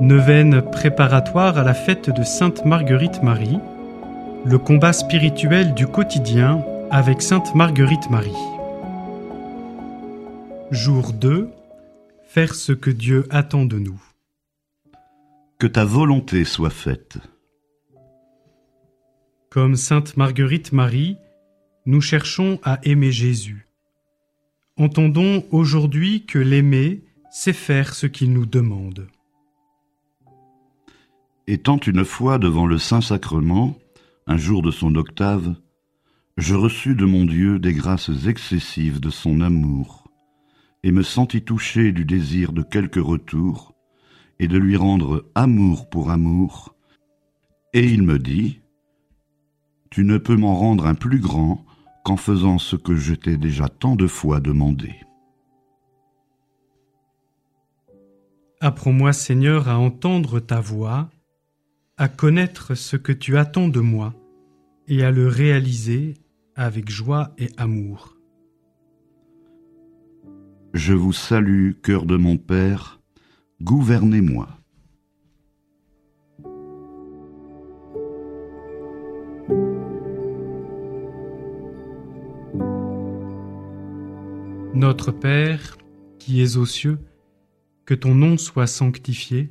Neuvaine préparatoire à la fête de Sainte Marguerite Marie, le combat spirituel du quotidien avec Sainte Marguerite Marie. Jour 2. Faire ce que Dieu attend de nous. Que ta volonté soit faite. Comme Sainte Marguerite Marie, nous cherchons à aimer Jésus. Entendons aujourd'hui que l'aimer, c'est faire ce qu'il nous demande. Étant une fois devant le Saint-Sacrement, un jour de son octave, je reçus de mon Dieu des grâces excessives de son amour, et me sentis touché du désir de quelque retour, et de lui rendre amour pour amour, et il me dit, Tu ne peux m'en rendre un plus grand qu'en faisant ce que je t'ai déjà tant de fois demandé. Apprends-moi, Seigneur, à entendre ta voix, à connaître ce que tu attends de moi, et à le réaliser avec joie et amour. Je vous salue, cœur de mon Père, gouvernez-moi. Notre Père, qui es aux cieux, que ton nom soit sanctifié,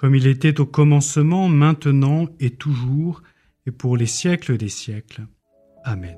comme il était au commencement, maintenant et toujours, et pour les siècles des siècles. Amen.